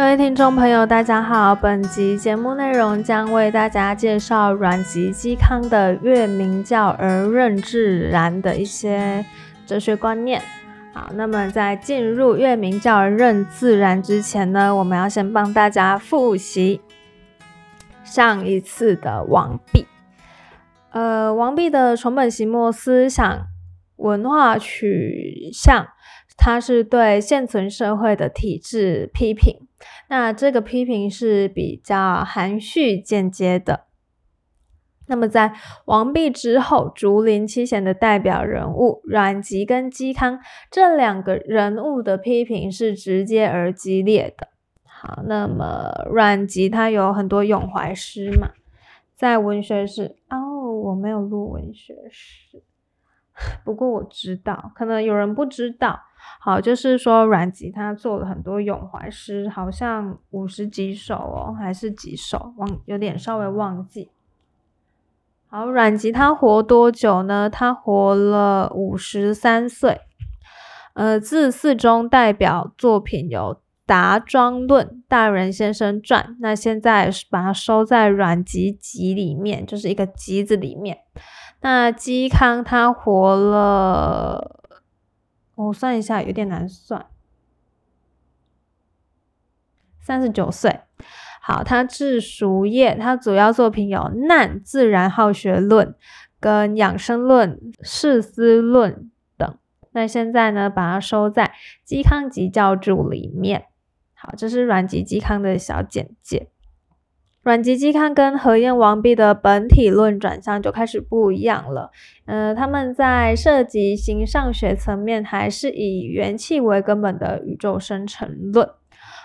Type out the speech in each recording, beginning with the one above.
各位听众朋友，大家好。本集节目内容将为大家介绍阮籍嵇康的“越明教而任自然”的一些哲学观念。好，那么在进入“越明教而任自然”之前呢，我们要先帮大家复习上一次的王弼。呃，王弼的重本行末思想文化取向，它是对现存社会的体制批评。那这个批评是比较含蓄间接的。那么在王弼之后，竹林七贤的代表人物阮籍跟嵇康这两个人物的批评是直接而激烈的。好，那么阮籍他有很多咏怀诗嘛，在文学史哦，我没有录文学史，不过我知道，可能有人不知道。好，就是说阮籍他做了很多咏怀诗，好像五十几首哦，还是几首，忘有点稍微忘记。好，阮籍他活多久呢？他活了五十三岁。呃，字四中代表作品有《达庄论》《大人先生传》，那现在把它收在《阮籍集》里面，就是一个集子里面。那嵇康他活了。我算一下，有点难算。三十九岁，好，他治蜀业，他主要作品有《难自然好学论》跟《养生论》《世思论》等。那现在呢，把它收在《嵇康集教注》里面。好，这是阮籍嵇康的小简介。阮籍嵇康跟何晏王弼的本体论转向就开始不一样了。呃，他们在涉及形上学层面，还是以元气为根本的宇宙生成论。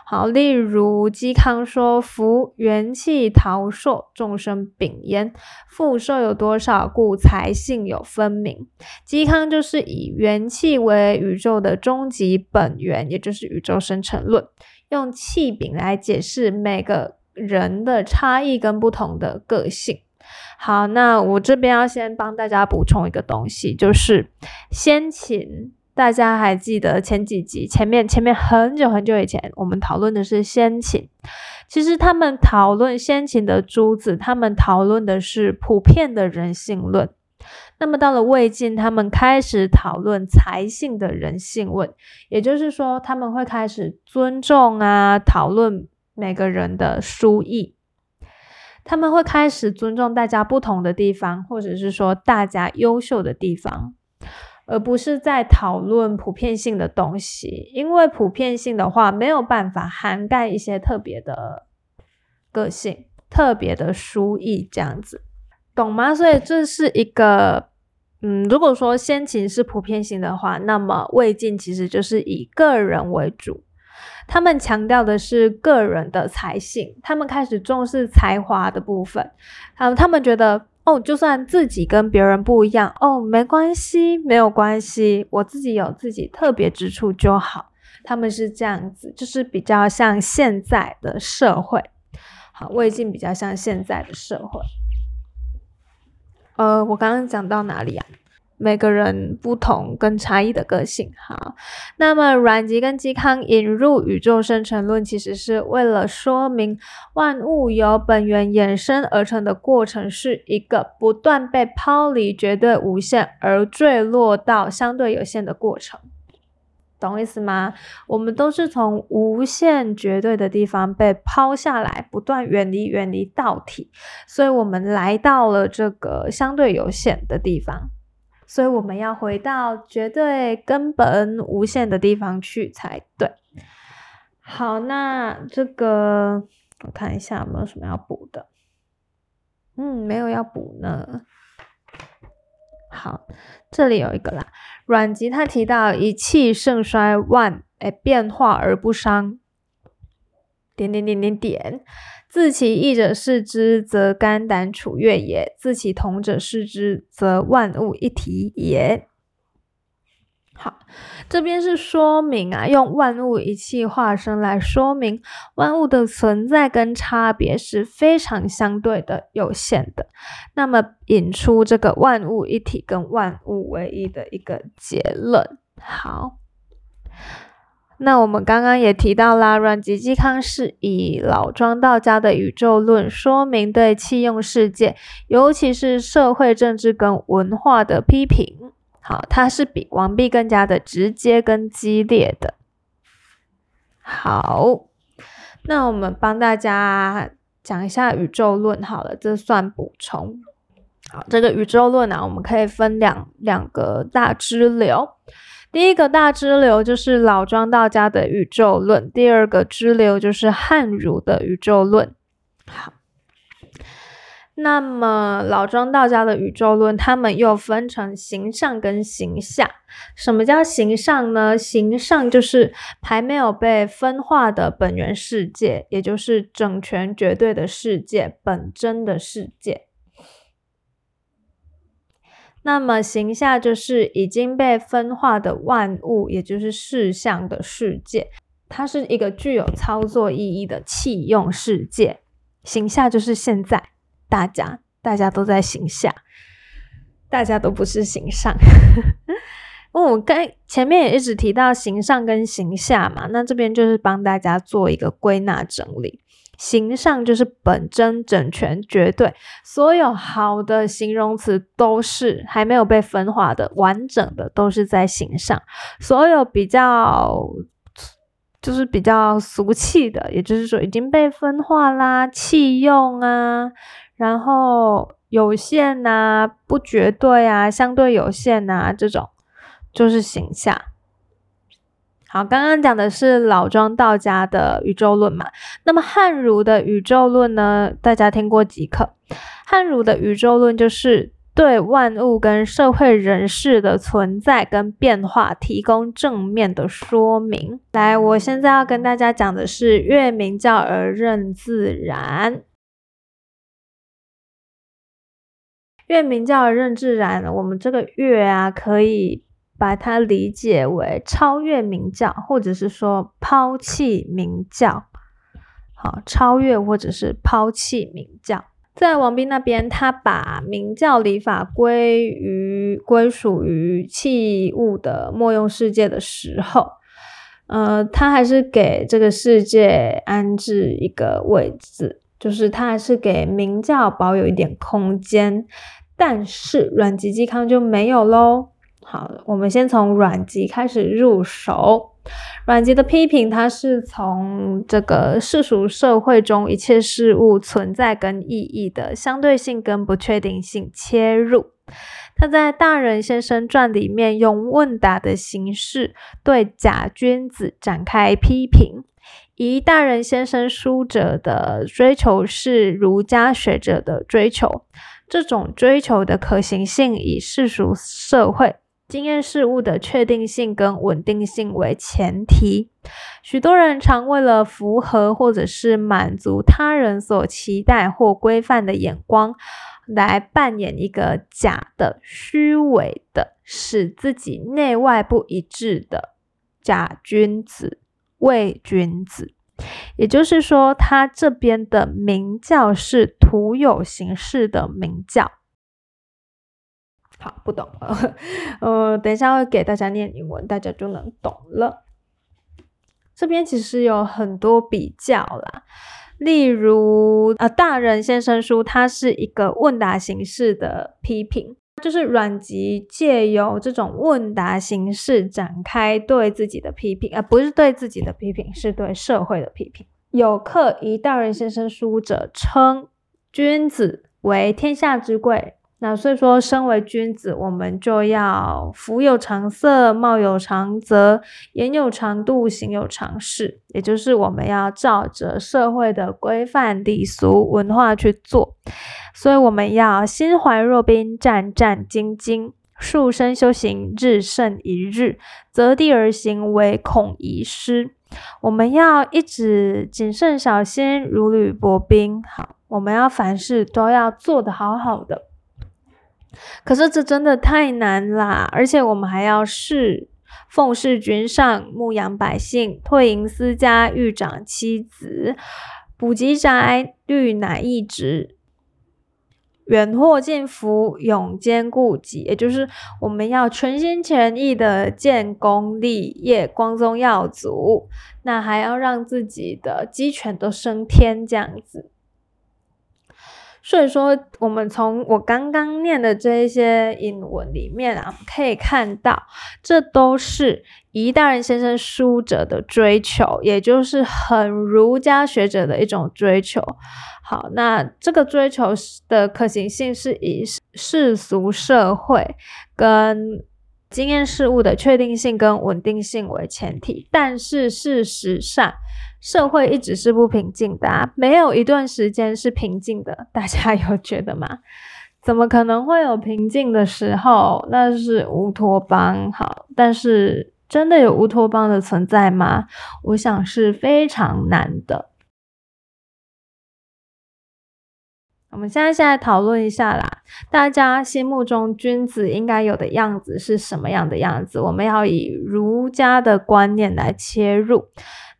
好，例如嵇康说：“夫元气陶硕，众生秉焉。复寿有多少，故才性有分明。”嵇康就是以元气为宇宙的终极本源，也就是宇宙生成论，用气柄来解释每个。人的差异跟不同的个性。好，那我这边要先帮大家补充一个东西，就是先秦。大家还记得前几集前面前面很久很久以前，我们讨论的是先秦。其实他们讨论先秦的诸子，他们讨论的是普遍的人性论。那么到了魏晋，他们开始讨论才性的人性论，也就是说，他们会开始尊重啊，讨论。每个人的书艺，他们会开始尊重大家不同的地方，或者是说大家优秀的地方，而不是在讨论普遍性的东西。因为普遍性的话，没有办法涵盖一些特别的个性、特别的书艺这样子，懂吗？所以这是一个，嗯，如果说先秦是普遍性的话，那么魏晋其实就是以个人为主。他们强调的是个人的才性，他们开始重视才华的部分。啊，他们觉得哦，就算自己跟别人不一样，哦，没关系，没有关系，我自己有自己特别之处就好。他们是这样子，就是比较像现在的社会。好，魏晋比较像现在的社会。呃，我刚刚讲到哪里啊？每个人不同跟差异的个性，好，那么阮籍跟嵇康引入宇宙生成论，其实是为了说明万物由本源衍生而成的过程，是一个不断被抛离绝对无限而坠落到相对有限的过程，懂意思吗？我们都是从无限绝对的地方被抛下来，不断远离远离道体，所以我们来到了这个相对有限的地方。所以我们要回到绝对根本无限的地方去才对。好，那这个我看一下有没有什么要补的。嗯，没有要补呢。好，这里有一个啦。阮籍他提到一气盛衰万哎变化而不伤。点点点点点。自其异者视之，则肝胆处悦也；自其同者视之，则万物一体也。好，这边是说明啊，用万物一气化生来说明万物的存在跟差别是非常相对的、有限的。那么引出这个万物一体跟万物唯一的一个结论。好。那我们刚刚也提到啦，阮籍嵇康是以老庄道家的宇宙论说明对器用世界，尤其是社会政治跟文化的批评。好，他是比王弼更加的直接跟激烈的。好，那我们帮大家讲一下宇宙论好了，这算补充。好，这个宇宙论呢，我们可以分两两个大支流。第一个大支流就是老庄道家的宇宙论，第二个支流就是汉儒的宇宙论。好，那么老庄道家的宇宙论，他们又分成形上跟形下。什么叫形上呢？形上就是还没有被分化的本源世界，也就是整全绝对的世界，本真的世界。那么形下就是已经被分化的万物，也就是事项的世界，它是一个具有操作意义的器用世界。形下就是现在大家，大家都在形下，大家都不是形上。我刚前面也一直提到形上跟形下嘛，那这边就是帮大家做一个归纳整理。形上就是本真、整全、绝对，所有好的形容词都是还没有被分化的、完整的，都是在形上。所有比较就是比较俗气的，也就是说已经被分化啦、弃用啊，然后有限啊、不绝对啊、相对有限啊，这种就是形下。好，刚刚讲的是老庄道家的宇宙论嘛，那么汉儒的宇宙论呢？大家听过几课？汉儒的宇宙论就是对万物跟社会人士的存在跟变化提供正面的说明。来，我现在要跟大家讲的是“月明教而任自然”，“月明教而任自然”。我们这个“月”啊，可以。把它理解为超越明教，或者是说抛弃明教。好，超越或者是抛弃明教。在王斌那边，他把明教礼法归于归属于器物的莫用世界的时候，呃，他还是给这个世界安置一个位置，就是他还是给明教保有一点空间。但是阮籍嵇康就没有喽。好，我们先从阮籍开始入手。阮籍的批评，他是从这个世俗社会中一切事物存在跟意义的相对性跟不确定性切入。他在《大人先生传》里面用问答的形式对假君子展开批评。以大人先生书者的追求是儒家学者的追求，这种追求的可行性以世俗社会。经验事物的确定性跟稳定性为前提，许多人常为了符合或者是满足他人所期待或规范的眼光，来扮演一个假的、虚伪的、使自己内外不一致的假君子、伪君子。也就是说，他这边的明教是徒有形式的明教。好，不懂，呃，等一下会给大家念英文，大家就能懂了。这边其实有很多比较啦，例如，呃，大人先生书，它是一个问答形式的批评，就是阮籍借由这种问答形式展开对自己的批评，而不是对自己的批评，是对社会的批评。有客以大人先生书者称，君子为天下之贵。那所以说，身为君子，我们就要服有常色，貌有常则，言有常度，行有常事。也就是我们要照着社会的规范、礼俗、文化去做。所以我们要心怀若冰，战战兢兢，束身修行，日胜一日，择地而行，唯恐遗失。我们要一直谨慎小心，如履薄冰。好，我们要凡事都要做得好好的。可是这真的太难啦，而且我们还要侍奉事君上，牧养百姓，退隐私家，育长妻子，补给宅，虑乃一职。远祸近福，永兼固己，也就是我们要全心全意的建功立业，光宗耀祖，那还要让自己的鸡犬都升天，这样子。所以说，我们从我刚刚念的这一些引文里面啊，可以看到，这都是一大人先生书者的追求，也就是很儒家学者的一种追求。好，那这个追求的可行性是以世俗社会跟经验事物的确定性跟稳定性为前提，但是事实上，社会一直是不平静的，啊没有一段时间是平静的。大家有觉得吗？怎么可能会有平静的时候？那是乌托邦。好，但是真的有乌托邦的存在吗？我想是非常难的。我们现在现在讨论一下啦，大家心目中君子应该有的样子是什么样的样子？我们要以儒家的观念来切入。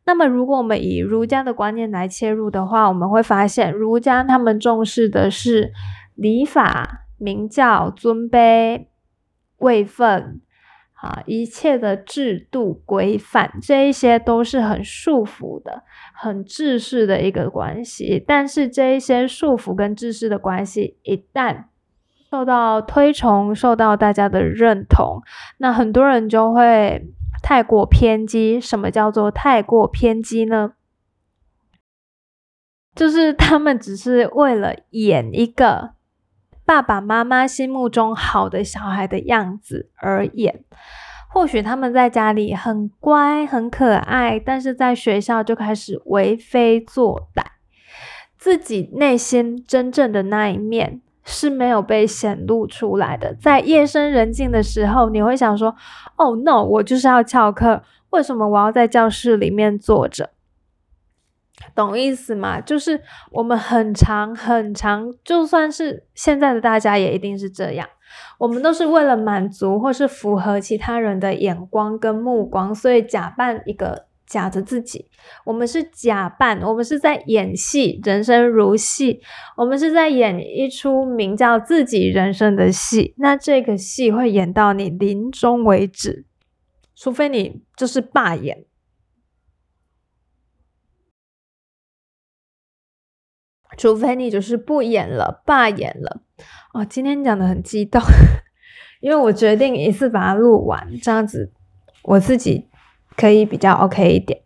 那么，如果我们以儒家的观念来切入的话，我们会发现儒家他们重视的是礼法、名教、尊卑、位分。啊，一切的制度规范，这一些都是很束缚的、很制式的一个关系。但是这一些束缚跟制式的关系，一旦受到推崇、受到大家的认同，那很多人就会太过偏激。什么叫做太过偏激呢？就是他们只是为了演一个。爸爸妈妈心目中好的小孩的样子而演，或许他们在家里很乖很可爱，但是在学校就开始为非作歹，自己内心真正的那一面是没有被显露出来的。在夜深人静的时候，你会想说：“Oh no，我就是要翘课，为什么我要在教室里面坐着？”懂意思吗？就是我们很长很长，就算是现在的大家也一定是这样。我们都是为了满足或是符合其他人的眼光跟目光，所以假扮一个假的自己。我们是假扮，我们是在演戏，人生如戏。我们是在演一出名叫自己人生的戏。那这个戏会演到你临终为止，除非你就是罢演。除非你就是不演了，罢演了。哦，今天讲的很激动，因为我决定一次把它录完，这样子我自己可以比较 OK 一点。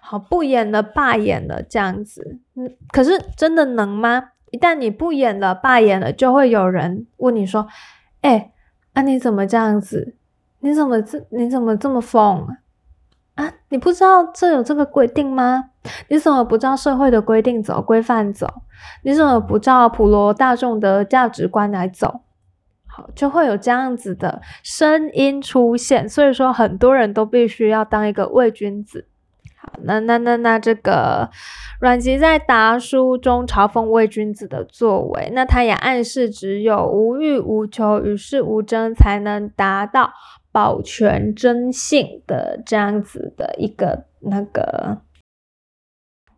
好，不演了，罢演了，这样子。嗯，可是真的能吗？一旦你不演了，罢演了，就会有人问你说：“哎，啊你怎么这样子？你怎么这你怎么这么疯？”啊，你不知道这有这个规定吗？你怎么不照社会的规定走、规范走？你怎么不照普罗大众的价值观来走？好，就会有这样子的声音出现。所以说，很多人都必须要当一个伪君子。好，那那那那这个阮籍在答书中嘲讽伪君子的作为，那他也暗示只有无欲无求、与世无争，才能达到。保全真性的这样子的一个那个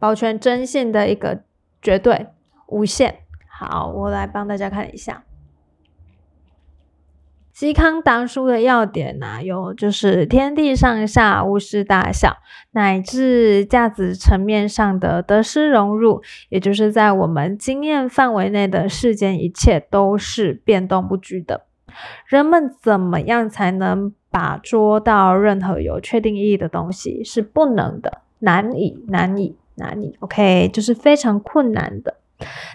保全真性的一个绝对无限。好，我来帮大家看一下嵇康答书的要点呢，有就是天地上下无事大小，乃至价值层面上的得失融入，也就是在我们经验范围内的世间一切都是变动不居的。人们怎么样才能把捉到任何有确定意义的东西？是不能的，难以，难以，哪里。OK，就是非常困难的。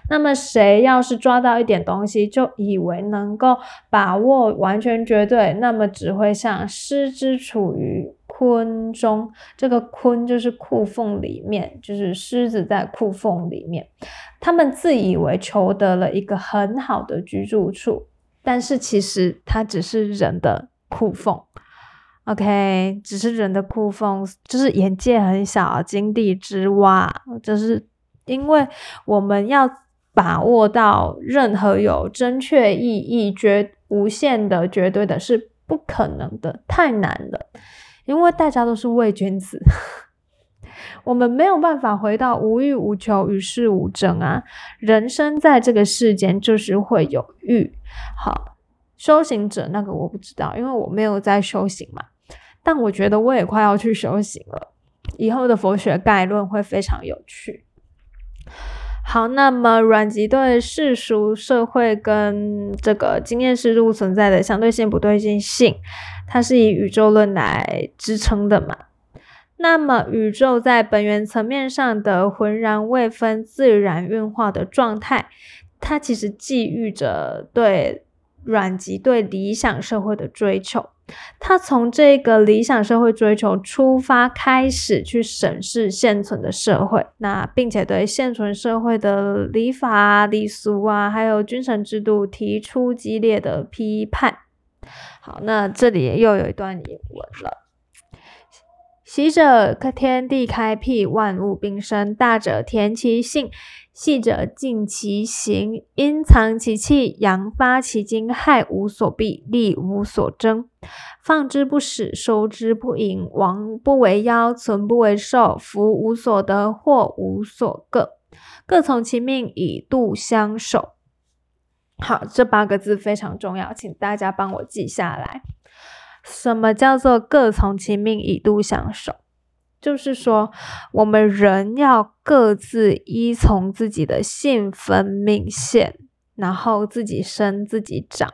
那么，谁要是抓到一点东西，就以为能够把握完全绝对，那么只会像狮子处于坤中。这个坤就是裤缝里面，就是狮子在裤缝里面，他们自以为求得了一个很好的居住处。但是其实它只是人的裤缝，OK，只是人的酷风，就是眼界很小，井底之蛙。就是因为我们要把握到任何有正确意义、绝无限的、绝对的，是不可能的，太难了。因为大家都是伪君子，我们没有办法回到无欲无求、与世无争啊！人生在这个世间就是会有欲。好，修行者那个我不知道，因为我没有在修行嘛。但我觉得我也快要去修行了，以后的佛学概论会非常有趣。好，那么阮籍对世俗社会跟这个经验事物存在的相对性、不对称性，它是以宇宙论来支撑的嘛？那么宇宙在本源层面上的浑然未分、自然运化的状态，它其实寄予着对阮籍对理想社会的追求。他从这个理想社会追求出发，开始去审视现存的社会，那并且对现存社会的礼法、礼俗啊，还有君臣制度提出激烈的批判。好，那这里又有一段引文了：喜者天地开辟，万物并生；大者天其性。细者尽其形，阴藏其气，阳发其精，害无所避，利无所争。放之不使，收之不盈，亡不为妖，存不为寿，福无所得，祸无所各，各从其命，以度相守。好，这八个字非常重要，请大家帮我记下来。什么叫做各从其命，以度相守？就是说，我们人要各自依从自己的性分命线，然后自己生自己长。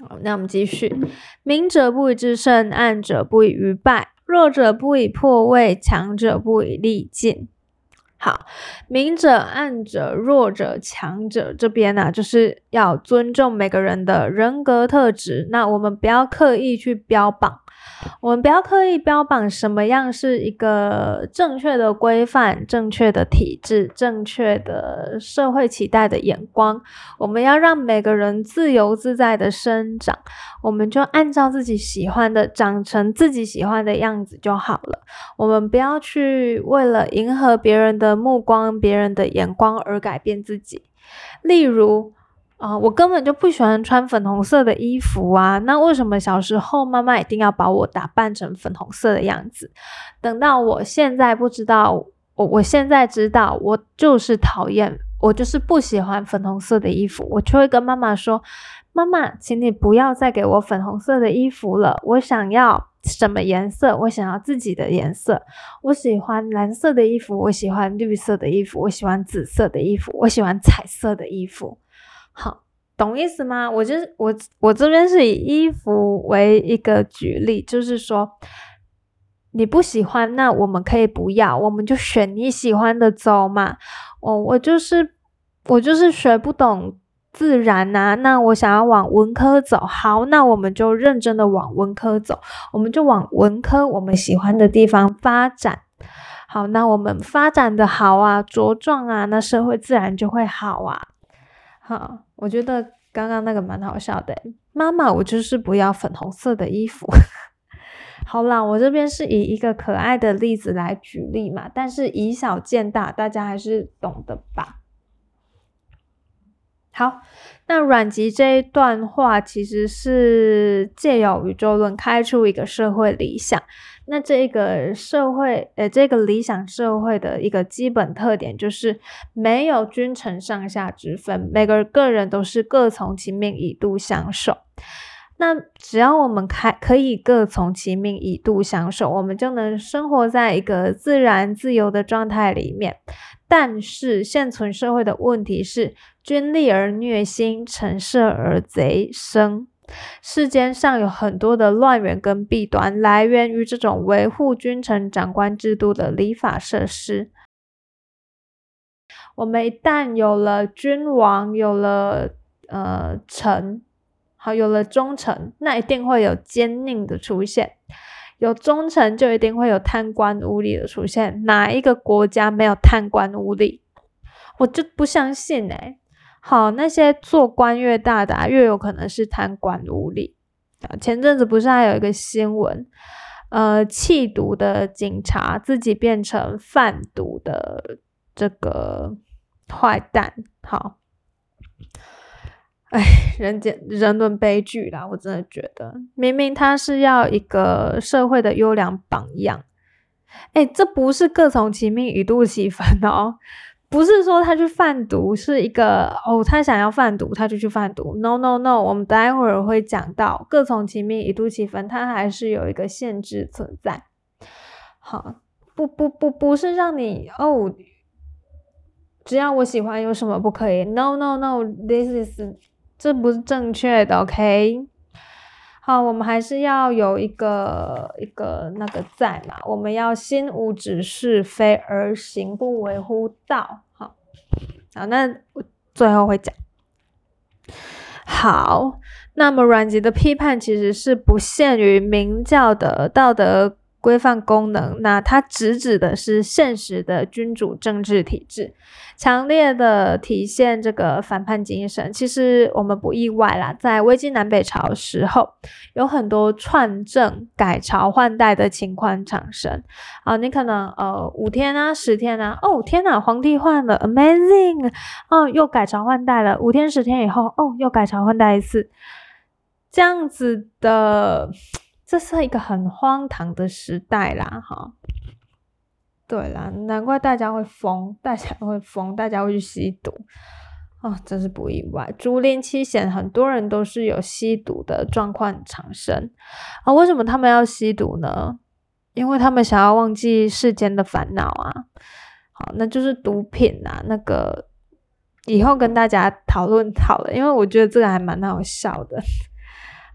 好，那我们继续：明者不以制胜，暗者不以愚败，弱者不以破位，强者不以力尽。好，明者、暗者、弱者、强者这边呢，就是要尊重每个人的人格特质。那我们不要刻意去标榜。我们不要刻意标榜什么样是一个正确的规范、正确的体制、正确的社会期待的眼光。我们要让每个人自由自在的生长，我们就按照自己喜欢的长成自己喜欢的样子就好了。我们不要去为了迎合别人的目光、别人的眼光而改变自己。例如。啊，我根本就不喜欢穿粉红色的衣服啊！那为什么小时候妈妈一定要把我打扮成粉红色的样子？等到我现在不知道，我我现在知道，我就是讨厌，我就是不喜欢粉红色的衣服，我就会跟妈妈说：“妈妈，请你不要再给我粉红色的衣服了，我想要什么颜色？我想要自己的颜色。我喜欢蓝色的衣服，我喜欢绿色的衣服，我喜欢紫色的衣服，我喜欢彩色的衣服。”好，懂意思吗？我就是我，我这边是以衣服为一个举例，就是说你不喜欢，那我们可以不要，我们就选你喜欢的走嘛。哦我就是我就是学不懂自然呐，那我想要往文科走，好，那我们就认真的往文科走，我们就往文科我们喜欢的地方发展。好，那我们发展的好啊，茁壮啊，那社会自然就会好啊。好，我觉得刚刚那个蛮好笑的。妈妈，我就是不要粉红色的衣服。好啦，我这边是以一个可爱的例子来举例嘛，但是以小见大，大家还是懂的吧？好，那阮籍这一段话其实是借由宇宙论开出一个社会理想。那这个社会，呃，这个理想社会的一个基本特点就是没有君臣上下之分，每个个人都是各从其命，以度相守。那只要我们开可以各从其命，以度相守，我们就能生活在一个自然自由的状态里面。但是现存社会的问题是，君利而虐心，臣设而贼生。世间上有很多的乱源跟弊端，来源于这种维护君臣长官制度的礼法设施。我们一旦有了君王，有了呃臣，好有了忠臣，那一定会有奸佞的出现。有忠臣，就一定会有贪官污吏的出现。哪一个国家没有贪官污吏？我就不相信哎。好，那些做官越大的，越有可能是贪官污吏啊。前阵子不是还有一个新闻，呃，弃毒的警察自己变成贩毒的这个坏蛋。好，哎，人间人伦悲剧啦！我真的觉得，明明他是要一个社会的优良榜样，哎，这不是各从其命，一度其分哦。不是说他去贩毒是一个哦，他想要贩毒他就去贩毒。No No No，我们待会儿会讲到各从其命，一度其分，它还是有一个限制存在。好，不不不，不是让你哦，只要我喜欢有什么不可以？No No No，This is 这不是正确的。OK。好，我们还是要有一个一个那个在嘛，我们要心无指是非而行不为乎道。好，好，那我最后会讲。好，那么阮籍的批判其实是不限于明教的道德。规范功能，那它直指的是现实的君主政治体制，强烈的体现这个反叛精神。其实我们不意外啦，在魏晋南北朝时候，有很多篡政、改朝换代的情况产生。啊，你可能呃五天啊、十天啊，哦天哪，皇帝换了，amazing，哦又改朝换代了，五天十天以后，哦又改朝换代一次，这样子的。这是一个很荒唐的时代啦，哈，对啦，难怪大家会疯，大家会疯，大家会去吸毒，哦，真是不意外。竹林七贤，很多人都是有吸毒的状况产生啊。为什么他们要吸毒呢？因为他们想要忘记世间的烦恼啊。好，那就是毒品啊。那个以后跟大家讨论好了，因为我觉得这个还蛮好笑的。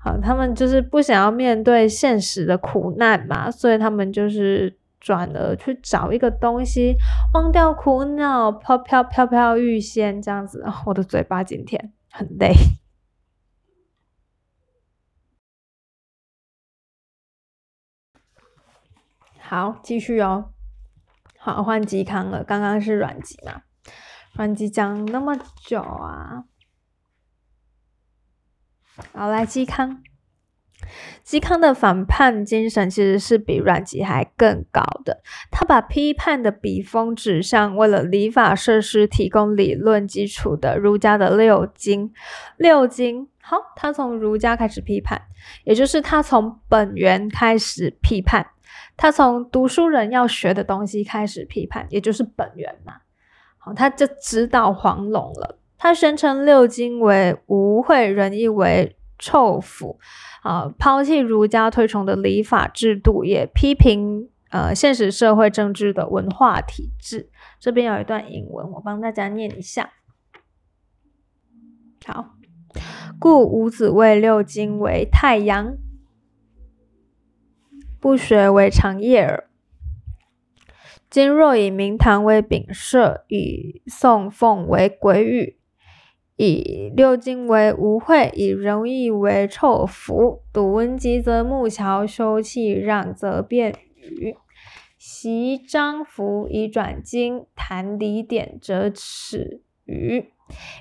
好，他们就是不想要面对现实的苦难嘛，所以他们就是转而去找一个东西，忘掉苦恼，飘飘飘飘欲仙这样子。我的嘴巴今天很累。好，继续哦。好，换嵇康了。刚刚是阮籍嘛？阮籍讲那么久啊。好，来嵇康。嵇康的反叛精神其实是比阮籍还更高的。他把批判的笔锋指向为了礼法设施提供理论基础的儒家的六经。六经，好，他从儒家开始批判，也就是他从本源开始批判，他从读书人要学的东西开始批判，也就是本源嘛。好，他就指导黄龙了。他宣称六经为污秽，仁义为臭腐，啊，抛弃儒家推崇的礼法制度，也批评呃现实社会政治的文化体制。这边有一段引文，我帮大家念一下。好，故五子谓六经为太阳，不学为长夜耳。今若以明堂为丙舍，以宋凤为鬼语。以六经为污秽，以仁义为臭腐。读文集则木桥，修气让则辩语。习章符以转经，谈理典则耻语。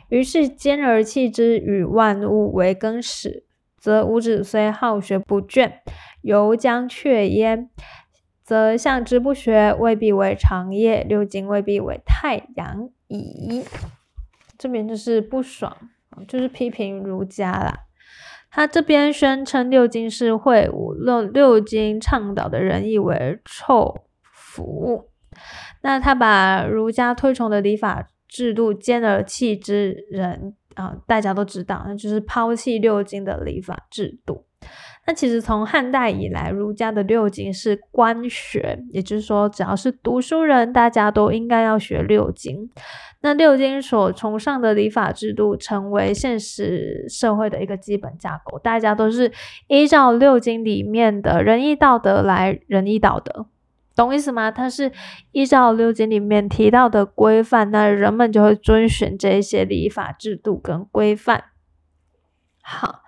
于是兼而弃之，与万物为更始，则五子虽好学不倦，犹将却焉。则向之不学，未必为长夜；六经未必为太阳矣。这边就是不爽，就是批评儒家啦。他这边宣称六经是秽物，六六经倡导的仁义为臭腐。那他把儒家推崇的礼法制度兼而弃之，人啊，大家都知道，那就是抛弃六经的礼法制度。那其实从汉代以来，儒家的六经是官学，也就是说，只要是读书人，大家都应该要学六经。那六经所崇尚的礼法制度，成为现实社会的一个基本架构，大家都是依照六经里面的仁义道德来仁义道德，懂意思吗？它是依照六经里面提到的规范，那人们就会遵循这些礼法制度跟规范。好。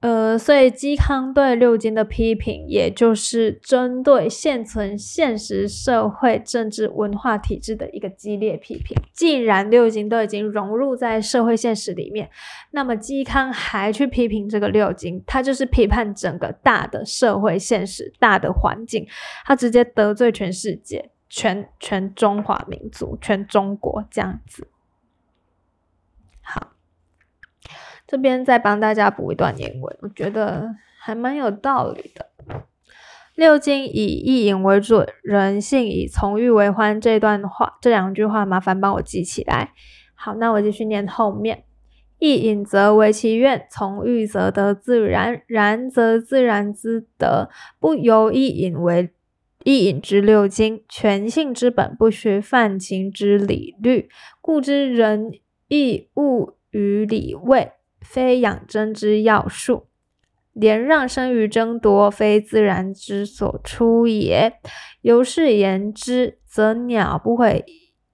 呃，所以嵇康对六经的批评，也就是针对现存现实社会政治文化体制的一个激烈批评。既然六经都已经融入在社会现实里面，那么嵇康还去批评这个六经，他就是批判整个大的社会现实、大的环境，他直接得罪全世界、全全中华民族、全中国这样子。好。这边再帮大家补一段言文，我觉得还蛮有道理的。六经以意淫为准，人性以从欲为欢。这段话，这两句话，麻烦帮我记起来。好，那我继续念后面。意淫则为其愿，从欲则得自然，然则自然之德，不由意淫为意淫之六经，全性之本，不学泛情之理律，故知人亦物于理位，非养真之要术。连让生于争夺，非自然之所出也。由是言之，则鸟不会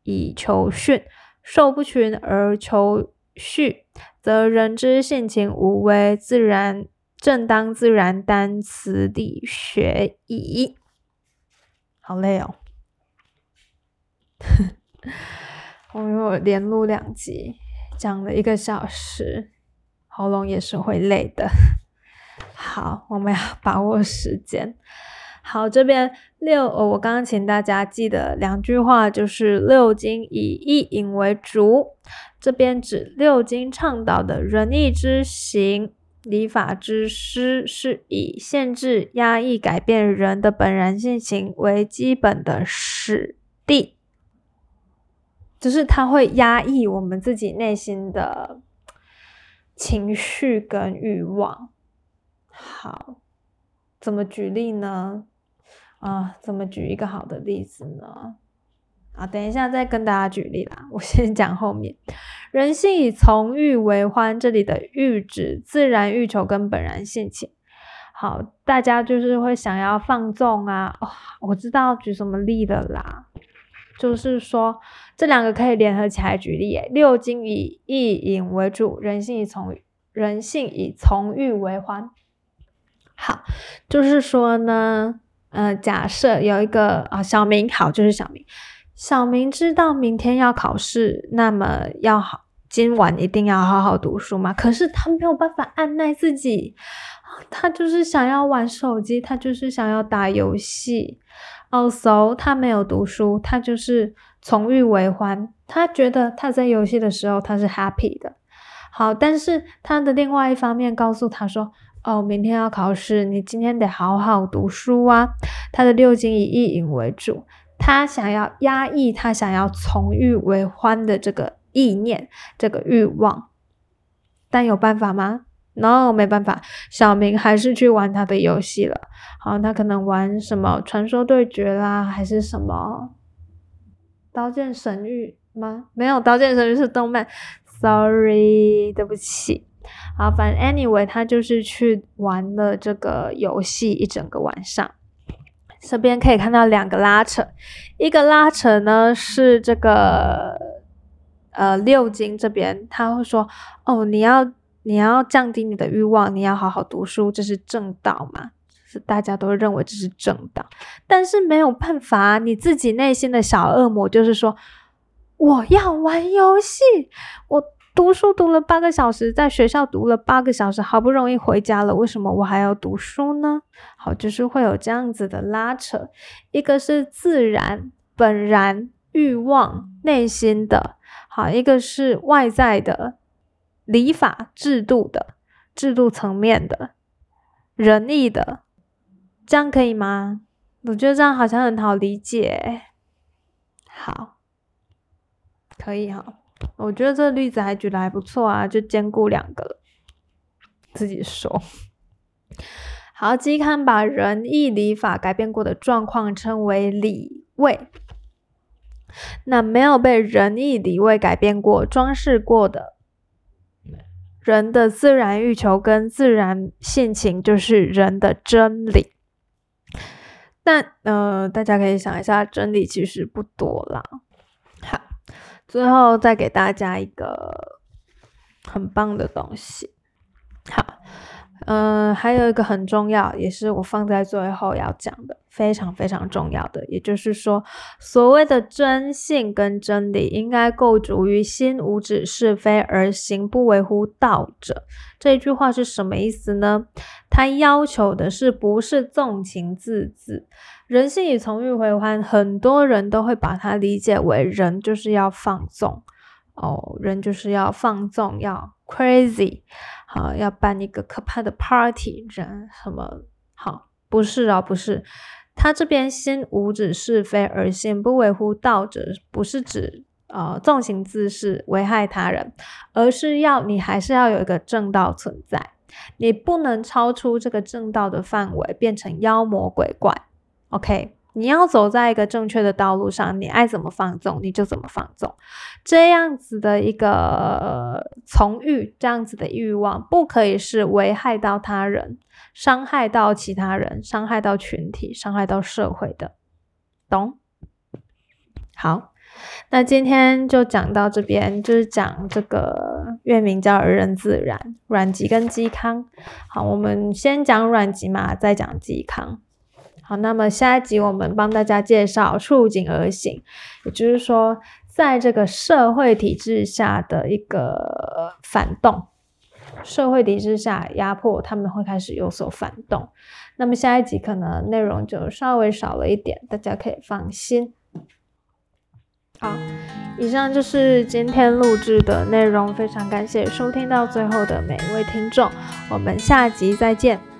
以求训，兽不群而求序，则人之性情无为，自然正当自然单词地学矣。好累哦，我有连录两集，讲了一个小时，喉咙也是会累的。好，我们要把握时间。好，这边六，我刚刚请大家记得两句话，就是六经以意淫为主。这边指六经倡导的仁义之行、礼法之师，是以限制、压抑、改变人的本然性情为基本的史地，就是它会压抑我们自己内心的情绪跟欲望。好，怎么举例呢？啊，怎么举一个好的例子呢？啊，等一下再跟大家举例啦。我先讲后面。人性以从欲为欢，这里的欲指自然欲求跟本然性情。好，大家就是会想要放纵啊。我知道举什么例的啦，就是说这两个可以联合起来举例。六经以意淫为主，人性以从人性以从欲为欢。好，就是说呢，呃，假设有一个啊，小明，好，就是小明，小明知道明天要考试，那么要好，今晚一定要好好读书嘛。可是他没有办法按耐自己，他就是想要玩手机，他就是想要打游戏。Also，他没有读书，他就是从欲为欢，他觉得他在游戏的时候他是 happy 的。好，但是他的另外一方面告诉他说。哦，明天要考试，你今天得好好读书啊！他的六经以意淫为主，他想要压抑他想要从欲为欢的这个意念、这个欲望，但有办法吗？No，没办法。小明还是去玩他的游戏了。好，他可能玩什么传说对决啦，还是什么刀剑神域吗？没有，刀剑神域是动漫。Sorry，对不起。好，反正 anyway，他就是去玩了这个游戏一整个晚上。这边可以看到两个拉扯，一个拉扯呢是这个呃六经这边他会说哦，你要你要降低你的欲望，你要好好读书，这是正道嘛？是大家都认为这是正道，但是没有办法，你自己内心的小恶魔就是说我要玩游戏，我。读书读了八个小时，在学校读了八个小时，好不容易回家了，为什么我还要读书呢？好，就是会有这样子的拉扯，一个是自然本然欲望内心的，好，一个是外在的礼法制度的制度层面的仁义的，这样可以吗？我觉得这样好像很好理解，好，可以哈。我觉得这个例子还举得还不错啊，就兼顾两个。自己说，好，基康把仁义礼法改变过的状况称为礼位。那没有被仁义礼位改变过、装饰过的人的自然欲求跟自然性情，就是人的真理。但呃，大家可以想一下，真理其实不多啦。好。最后再给大家一个很棒的东西，好，嗯，还有一个很重要，也是我放在最后要讲的，非常非常重要的，也就是说，所谓的真性跟真理，应该构筑于心无止是非而行不为乎道者。这句话是什么意思呢？他要求的是不是纵情自恣？人性以从欲回欢，很多人都会把它理解为人就是要放纵哦，人就是要放纵，要 crazy，好，要办一个可怕的 party，人什么好？不是啊，不是。他这边心无指是非而先不维护道者，不是指呃纵行自事，危害他人，而是要你还是要有一个正道存在，你不能超出这个正道的范围，变成妖魔鬼怪。OK。你要走在一个正确的道路上，你爱怎么放纵你就怎么放纵，这样子的一个从欲，这样子的欲望，不可以是危害到他人、伤害到其他人、伤害到群体、伤害到社会的，懂？好，那今天就讲到这边，就是讲这个月名叫人自然，阮籍跟嵇康。好，我们先讲阮籍嘛，再讲嵇康。好，那么下一集我们帮大家介绍触景而行，也就是说，在这个社会体制下的一个反动，社会体制下压迫，他们会开始有所反动。那么下一集可能内容就稍微少了一点，大家可以放心。好，以上就是今天录制的内容，非常感谢收听到最后的每一位听众，我们下集再见。